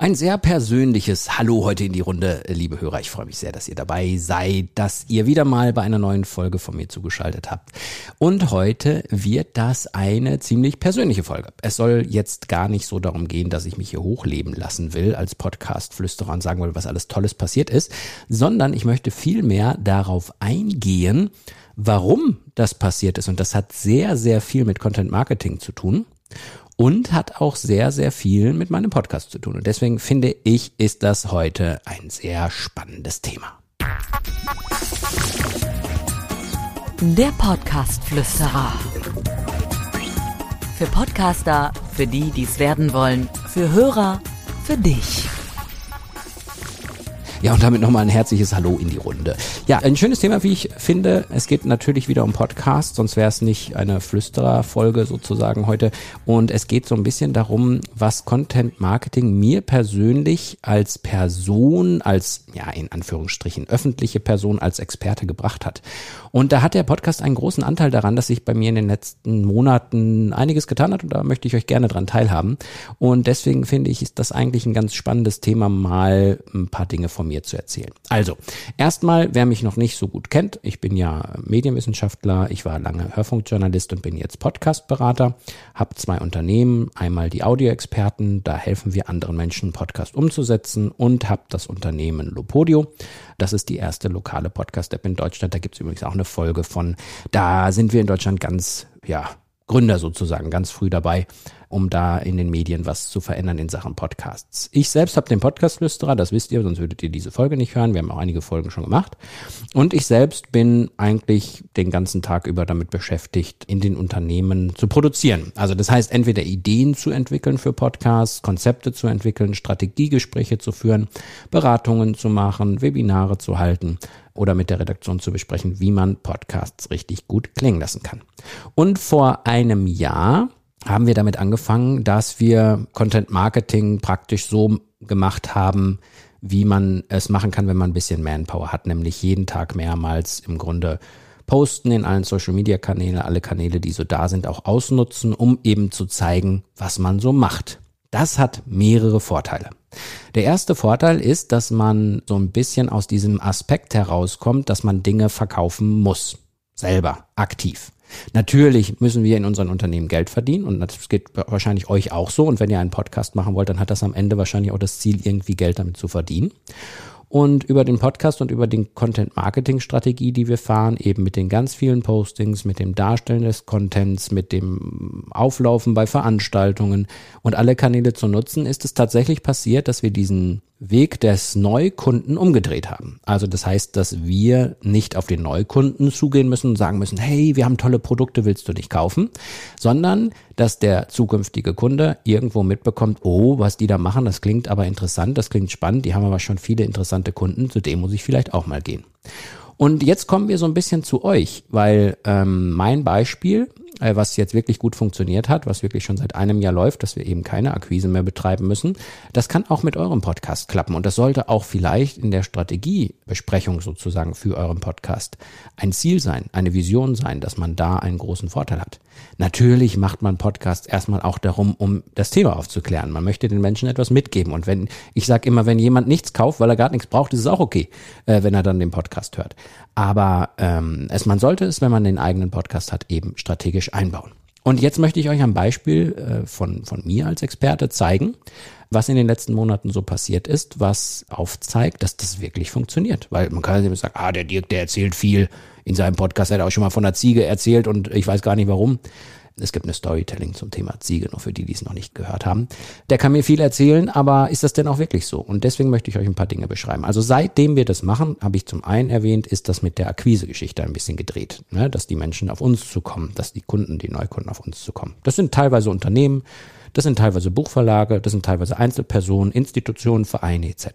Ein sehr persönliches Hallo heute in die Runde, liebe Hörer. Ich freue mich sehr, dass ihr dabei seid, dass ihr wieder mal bei einer neuen Folge von mir zugeschaltet habt. Und heute wird das eine ziemlich persönliche Folge. Es soll jetzt gar nicht so darum gehen, dass ich mich hier hochleben lassen will als Podcast-Flüsterer und sagen will, was alles Tolles passiert ist, sondern ich möchte viel mehr darauf eingehen, warum das passiert ist. Und das hat sehr, sehr viel mit Content Marketing zu tun und hat auch sehr, sehr viel mit meinem Podcast zu tun. Und deswegen finde ich, ist das heute ein sehr spannendes Thema. Der Podcast-Flüsterer. Für Podcaster, für die, die es werden wollen, für Hörer, für dich. Ja, und damit nochmal ein herzliches Hallo in die Runde. Ja, ein schönes Thema, wie ich finde. Es geht natürlich wieder um Podcast, sonst wäre es nicht eine Flüsterer-Folge sozusagen heute. Und es geht so ein bisschen darum, was Content Marketing mir persönlich als Person, als, ja, in Anführungsstrichen öffentliche Person, als Experte gebracht hat. Und da hat der Podcast einen großen Anteil daran, dass sich bei mir in den letzten Monaten einiges getan hat und da möchte ich euch gerne dran teilhaben. Und deswegen finde ich, ist das eigentlich ein ganz spannendes Thema, mal ein paar Dinge von mir zu erzählen. Also, erstmal, wer mich noch nicht so gut kennt, ich bin ja Medienwissenschaftler, ich war lange Hörfunkjournalist und bin jetzt Podcastberater, habe zwei Unternehmen, einmal die Audioexperten, da helfen wir anderen Menschen, Podcast umzusetzen und habe das Unternehmen Lopodio. Das ist die erste lokale Podcast-App in Deutschland. Da gibt es übrigens auch eine Folge von. Da sind wir in Deutschland ganz, ja, Gründer sozusagen, ganz früh dabei um da in den Medien was zu verändern in Sachen Podcasts. Ich selbst habe den Podcast-Flüsterer, das wisst ihr, sonst würdet ihr diese Folge nicht hören. Wir haben auch einige Folgen schon gemacht. Und ich selbst bin eigentlich den ganzen Tag über damit beschäftigt, in den Unternehmen zu produzieren. Also das heißt, entweder Ideen zu entwickeln für Podcasts, Konzepte zu entwickeln, Strategiegespräche zu führen, Beratungen zu machen, Webinare zu halten oder mit der Redaktion zu besprechen, wie man Podcasts richtig gut klingen lassen kann. Und vor einem Jahr haben wir damit angefangen, dass wir Content Marketing praktisch so gemacht haben, wie man es machen kann, wenn man ein bisschen Manpower hat, nämlich jeden Tag mehrmals im Grunde posten in allen Social Media Kanälen, alle Kanäle, die so da sind, auch ausnutzen, um eben zu zeigen, was man so macht. Das hat mehrere Vorteile. Der erste Vorteil ist, dass man so ein bisschen aus diesem Aspekt herauskommt, dass man Dinge verkaufen muss. Selber, aktiv. Natürlich müssen wir in unseren Unternehmen Geld verdienen und das geht wahrscheinlich euch auch so. Und wenn ihr einen Podcast machen wollt, dann hat das am Ende wahrscheinlich auch das Ziel, irgendwie Geld damit zu verdienen. Und über den Podcast und über den Content-Marketing-Strategie, die wir fahren, eben mit den ganz vielen Postings, mit dem Darstellen des Contents, mit dem Auflaufen bei Veranstaltungen und alle Kanäle zu nutzen, ist es tatsächlich passiert, dass wir diesen Weg des Neukunden umgedreht haben. Also das heißt, dass wir nicht auf den Neukunden zugehen müssen und sagen müssen, hey, wir haben tolle Produkte, willst du nicht kaufen, sondern dass der zukünftige Kunde irgendwo mitbekommt, oh, was die da machen, das klingt aber interessant, das klingt spannend, die haben aber schon viele interessante Kunden, zu dem muss ich vielleicht auch mal gehen. Und jetzt kommen wir so ein bisschen zu euch, weil ähm, mein Beispiel, was jetzt wirklich gut funktioniert hat, was wirklich schon seit einem Jahr läuft, dass wir eben keine Akquise mehr betreiben müssen, das kann auch mit eurem Podcast klappen. Und das sollte auch vielleicht in der Strategiebesprechung sozusagen für euren Podcast ein Ziel sein, eine Vision sein, dass man da einen großen Vorteil hat. Natürlich macht man Podcast erstmal auch darum, um das Thema aufzuklären. Man möchte den Menschen etwas mitgeben. Und wenn, ich sage immer, wenn jemand nichts kauft, weil er gar nichts braucht, ist es auch okay, äh, wenn er dann den Podcast hört. Aber ähm, es, man sollte es, wenn man den eigenen Podcast hat, eben strategisch einbauen. Und jetzt möchte ich euch ein Beispiel äh, von, von mir als Experte zeigen, was in den letzten Monaten so passiert ist, was aufzeigt, dass das wirklich funktioniert. Weil man kann ja sagen, ah, der Dirk, der erzählt viel. In seinem Podcast hat er auch schon mal von der Ziege erzählt und ich weiß gar nicht warum. Es gibt eine Storytelling zum Thema Ziege, noch für die, die es noch nicht gehört haben. Der kann mir viel erzählen, aber ist das denn auch wirklich so? Und deswegen möchte ich euch ein paar Dinge beschreiben. Also seitdem wir das machen, habe ich zum einen erwähnt, ist das mit der Akquise-Geschichte ein bisschen gedreht. Ne? Dass die Menschen auf uns zukommen, dass die Kunden, die Neukunden auf uns zukommen. Das sind teilweise Unternehmen, das sind teilweise Buchverlage, das sind teilweise Einzelpersonen, Institutionen, Vereine etc.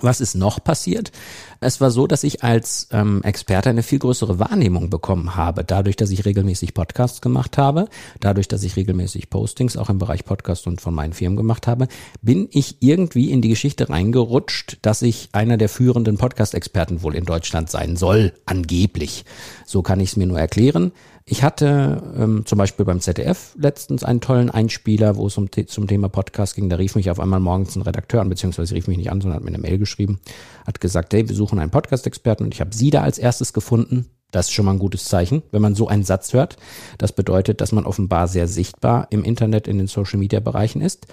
Was ist noch passiert? Es war so, dass ich als ähm, Experte eine viel größere Wahrnehmung bekommen habe, dadurch, dass ich regelmäßig Podcasts gemacht habe, dadurch, dass ich regelmäßig Postings auch im Bereich Podcast und von meinen Firmen gemacht habe, bin ich irgendwie in die Geschichte reingerutscht, dass ich einer der führenden Podcast-Experten wohl in Deutschland sein soll, angeblich. So kann ich es mir nur erklären. Ich hatte ähm, zum Beispiel beim ZDF letztens einen tollen Einspieler, wo es um, zum Thema Podcast ging. Da rief mich auf einmal morgens ein Redakteur an, beziehungsweise rief mich nicht an, sondern hat mir eine Mail geschrieben, hat gesagt, hey, wir suchen einen Podcast-Experten und ich habe Sie da als erstes gefunden. Das ist schon mal ein gutes Zeichen, wenn man so einen Satz hört. Das bedeutet, dass man offenbar sehr sichtbar im Internet, in den Social-Media-Bereichen ist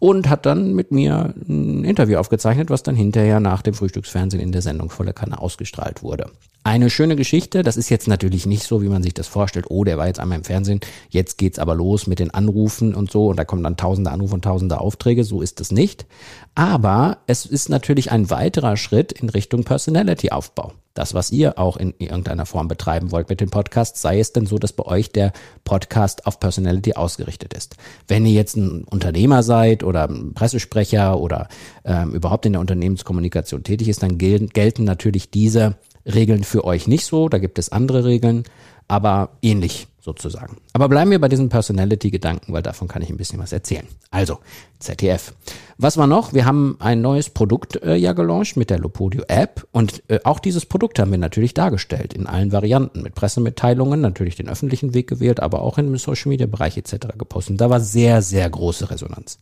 und hat dann mit mir ein Interview aufgezeichnet, was dann hinterher nach dem Frühstücksfernsehen in der Sendung Volle Kanne ausgestrahlt wurde. Eine schöne Geschichte, das ist jetzt natürlich nicht so, wie man sich das vorstellt, oh, der war jetzt einmal im Fernsehen, jetzt geht's aber los mit den Anrufen und so und da kommen dann tausende Anrufe und tausende Aufträge, so ist es nicht. Aber es ist natürlich ein weiterer Schritt in Richtung Personality-Aufbau das, was ihr auch in irgendeiner Form betreiben wollt mit dem Podcast, sei es denn so, dass bei euch der Podcast auf Personality ausgerichtet ist. Wenn ihr jetzt ein Unternehmer seid oder Pressesprecher oder ähm, überhaupt in der Unternehmenskommunikation tätig ist, dann gelten, gelten natürlich diese Regeln für euch nicht so. Da gibt es andere Regeln, aber ähnlich sozusagen. Aber bleiben wir bei diesen Personality-Gedanken, weil davon kann ich ein bisschen was erzählen. Also, ZDF. Was war noch? Wir haben ein neues Produkt äh, ja gelauncht mit der Lopodio App und äh, auch dieses Produkt haben wir natürlich dargestellt in allen Varianten mit Pressemitteilungen, natürlich den öffentlichen Weg gewählt, aber auch im Social Media Bereich etc. gepostet. Und da war sehr, sehr große Resonanz.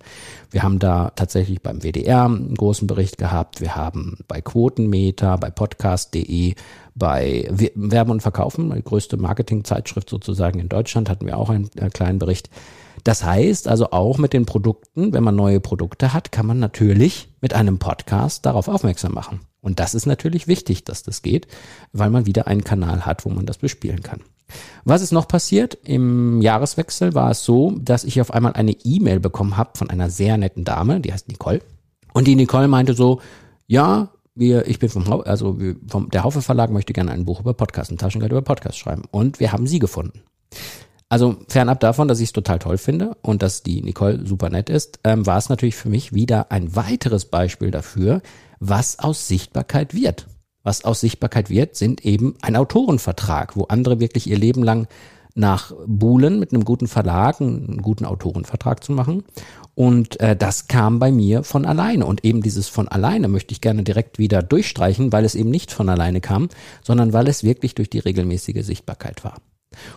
Wir haben da tatsächlich beim WDR einen großen Bericht gehabt. Wir haben bei Quotenmeter, bei podcast.de, bei Werben und Verkaufen, die größte Marketingzeitschrift sozusagen in Deutschland, hatten wir auch einen äh, kleinen Bericht. Das heißt also auch mit den Produkten, wenn man neue Produkte hat, kann man natürlich mit einem Podcast darauf aufmerksam machen. Und das ist natürlich wichtig, dass das geht, weil man wieder einen Kanal hat, wo man das bespielen kann. Was ist noch passiert? Im Jahreswechsel war es so, dass ich auf einmal eine E-Mail bekommen habe von einer sehr netten Dame, die heißt Nicole. Und die Nicole meinte so, ja, wir, ich bin vom, also vom, der Haufe Verlag möchte gerne ein Buch über Podcast, ein Taschengeld über Podcast schreiben. Und wir haben sie gefunden. Also fernab davon, dass ich es total toll finde und dass die Nicole super nett ist, ähm, war es natürlich für mich wieder ein weiteres Beispiel dafür, was aus Sichtbarkeit wird. Was aus Sichtbarkeit wird, sind eben ein Autorenvertrag, wo andere wirklich ihr Leben lang nach Buhlen mit einem guten Verlag einen guten Autorenvertrag zu machen. Und äh, das kam bei mir von alleine. Und eben dieses von alleine möchte ich gerne direkt wieder durchstreichen, weil es eben nicht von alleine kam, sondern weil es wirklich durch die regelmäßige Sichtbarkeit war.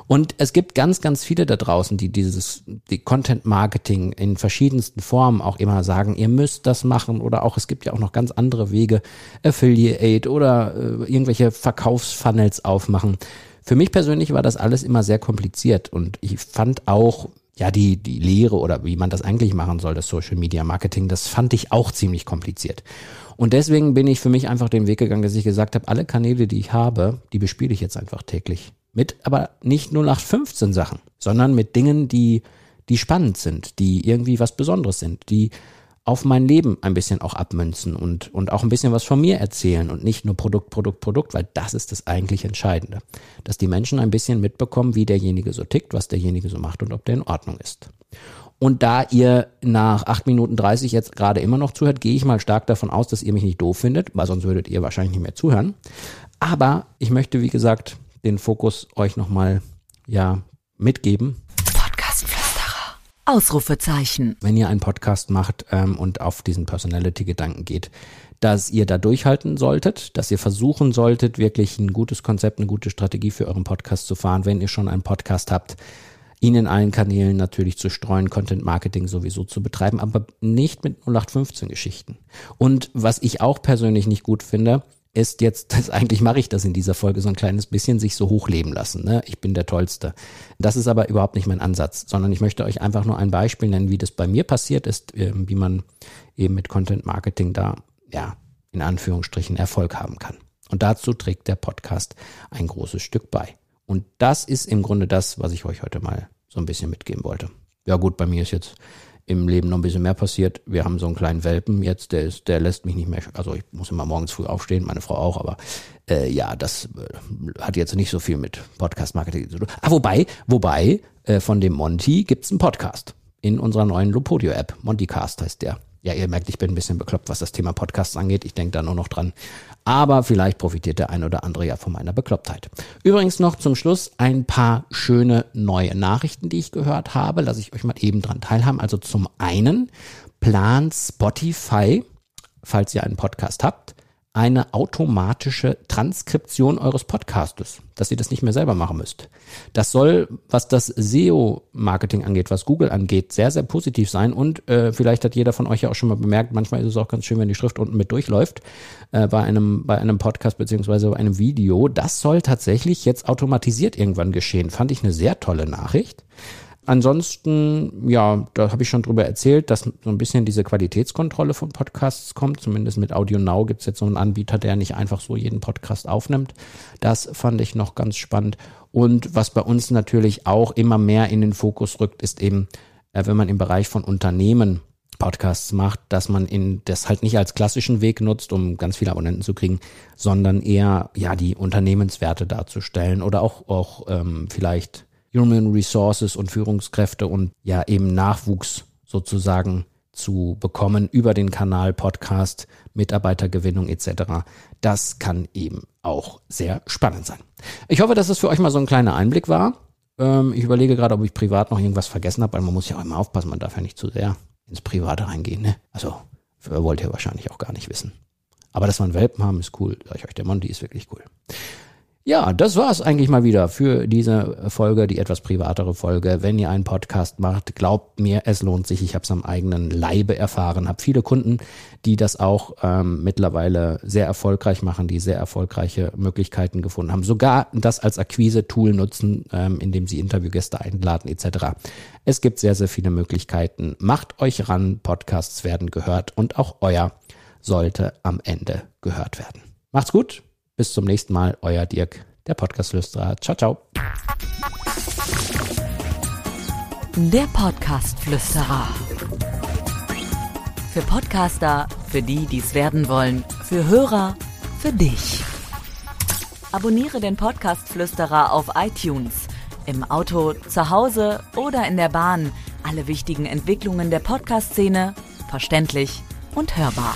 Und es gibt ganz, ganz viele da draußen, die dieses, die Content Marketing in verschiedensten Formen auch immer sagen, ihr müsst das machen oder auch, es gibt ja auch noch ganz andere Wege, Affiliate oder äh, irgendwelche Verkaufsfunnels aufmachen. Für mich persönlich war das alles immer sehr kompliziert und ich fand auch, ja, die, die Lehre oder wie man das eigentlich machen soll, das Social Media Marketing, das fand ich auch ziemlich kompliziert. Und deswegen bin ich für mich einfach den Weg gegangen, dass ich gesagt habe, alle Kanäle, die ich habe, die bespiele ich jetzt einfach täglich. Mit aber nicht nur nach 15 Sachen, sondern mit Dingen, die, die spannend sind, die irgendwie was Besonderes sind, die auf mein Leben ein bisschen auch abmünzen und, und auch ein bisschen was von mir erzählen und nicht nur Produkt, Produkt, Produkt, weil das ist das eigentlich Entscheidende. Dass die Menschen ein bisschen mitbekommen, wie derjenige so tickt, was derjenige so macht und ob der in Ordnung ist. Und da ihr nach 8 Minuten 30 jetzt gerade immer noch zuhört, gehe ich mal stark davon aus, dass ihr mich nicht doof findet, weil sonst würdet ihr wahrscheinlich nicht mehr zuhören. Aber ich möchte, wie gesagt, den Fokus euch nochmal ja, mitgeben. Ausrufezeichen. Wenn ihr einen Podcast macht ähm, und auf diesen Personality-Gedanken geht, dass ihr da durchhalten solltet, dass ihr versuchen solltet, wirklich ein gutes Konzept, eine gute Strategie für euren Podcast zu fahren, wenn ihr schon einen Podcast habt, ihn in allen Kanälen natürlich zu streuen, Content Marketing sowieso zu betreiben, aber nicht mit 0815 Geschichten. Und was ich auch persönlich nicht gut finde, ist jetzt, das, eigentlich mache ich das in dieser Folge so ein kleines bisschen, sich so hochleben lassen. Ne? Ich bin der Tollste. Das ist aber überhaupt nicht mein Ansatz, sondern ich möchte euch einfach nur ein Beispiel nennen, wie das bei mir passiert ist, ähm, wie man eben mit Content Marketing da, ja, in Anführungsstrichen Erfolg haben kann. Und dazu trägt der Podcast ein großes Stück bei. Und das ist im Grunde das, was ich euch heute mal so ein bisschen mitgeben wollte. Ja gut, bei mir ist jetzt im Leben noch ein bisschen mehr passiert. Wir haben so einen kleinen Welpen jetzt, der ist, der lässt mich nicht mehr, also ich muss immer morgens früh aufstehen, meine Frau auch, aber äh, ja, das äh, hat jetzt nicht so viel mit Podcast-Marketing zu tun. Ah, wobei, wobei, äh, von dem Monty gibt's einen Podcast. in unserer neuen Lopodio-App. Monticast heißt der. Ja, ihr merkt, ich bin ein bisschen bekloppt, was das Thema Podcasts angeht. Ich denke da nur noch dran. Aber vielleicht profitiert der ein oder andere ja von meiner Beklopptheit. Übrigens noch zum Schluss ein paar schöne neue Nachrichten, die ich gehört habe. Lasse ich euch mal eben dran teilhaben. Also zum einen plant Spotify, falls ihr einen Podcast habt, eine automatische Transkription eures Podcastes, dass ihr das nicht mehr selber machen müsst. Das soll, was das SEO-Marketing angeht, was Google angeht, sehr, sehr positiv sein. Und äh, vielleicht hat jeder von euch ja auch schon mal bemerkt, manchmal ist es auch ganz schön, wenn die Schrift unten mit durchläuft äh, bei einem bei einem Podcast beziehungsweise bei einem Video. Das soll tatsächlich jetzt automatisiert irgendwann geschehen. Fand ich eine sehr tolle Nachricht. Ansonsten, ja, da habe ich schon drüber erzählt, dass so ein bisschen diese Qualitätskontrolle von Podcasts kommt. Zumindest mit Audio Now gibt es jetzt so einen Anbieter, der nicht einfach so jeden Podcast aufnimmt. Das fand ich noch ganz spannend. Und was bei uns natürlich auch immer mehr in den Fokus rückt, ist eben, äh, wenn man im Bereich von Unternehmen Podcasts macht, dass man in das halt nicht als klassischen Weg nutzt, um ganz viele Abonnenten zu kriegen, sondern eher ja die Unternehmenswerte darzustellen oder auch auch ähm, vielleicht Human Resources und Führungskräfte und ja eben Nachwuchs sozusagen zu bekommen über den Kanal Podcast, Mitarbeitergewinnung etc. Das kann eben auch sehr spannend sein. Ich hoffe, dass es für euch mal so ein kleiner Einblick war. Ähm, ich überlege gerade, ob ich privat noch irgendwas vergessen habe, weil man muss ja auch immer aufpassen, man darf ja nicht zu sehr ins Private reingehen. Ne? Also wollt ihr wahrscheinlich auch gar nicht wissen. Aber dass wir einen Welpen haben, ist cool. Sag ich euch, der Monty ist wirklich cool. Ja, das war's eigentlich mal wieder für diese Folge, die etwas privatere Folge. Wenn ihr einen Podcast macht, glaubt mir, es lohnt sich. Ich habe es am eigenen Leibe erfahren, habe viele Kunden, die das auch ähm, mittlerweile sehr erfolgreich machen, die sehr erfolgreiche Möglichkeiten gefunden haben. Sogar das als Akquise-Tool nutzen, ähm, indem sie Interviewgäste einladen etc. Es gibt sehr, sehr viele Möglichkeiten. Macht euch ran, Podcasts werden gehört und auch euer sollte am Ende gehört werden. Macht's gut. Bis zum nächsten Mal, euer Dirk, der Podcast-Flüsterer. Ciao, ciao. Der Podcast-Flüsterer. Für Podcaster, für die, die es werden wollen, für Hörer, für dich. Abonniere den Podcast-Flüsterer auf iTunes. Im Auto, zu Hause oder in der Bahn. Alle wichtigen Entwicklungen der Podcast-Szene verständlich und hörbar.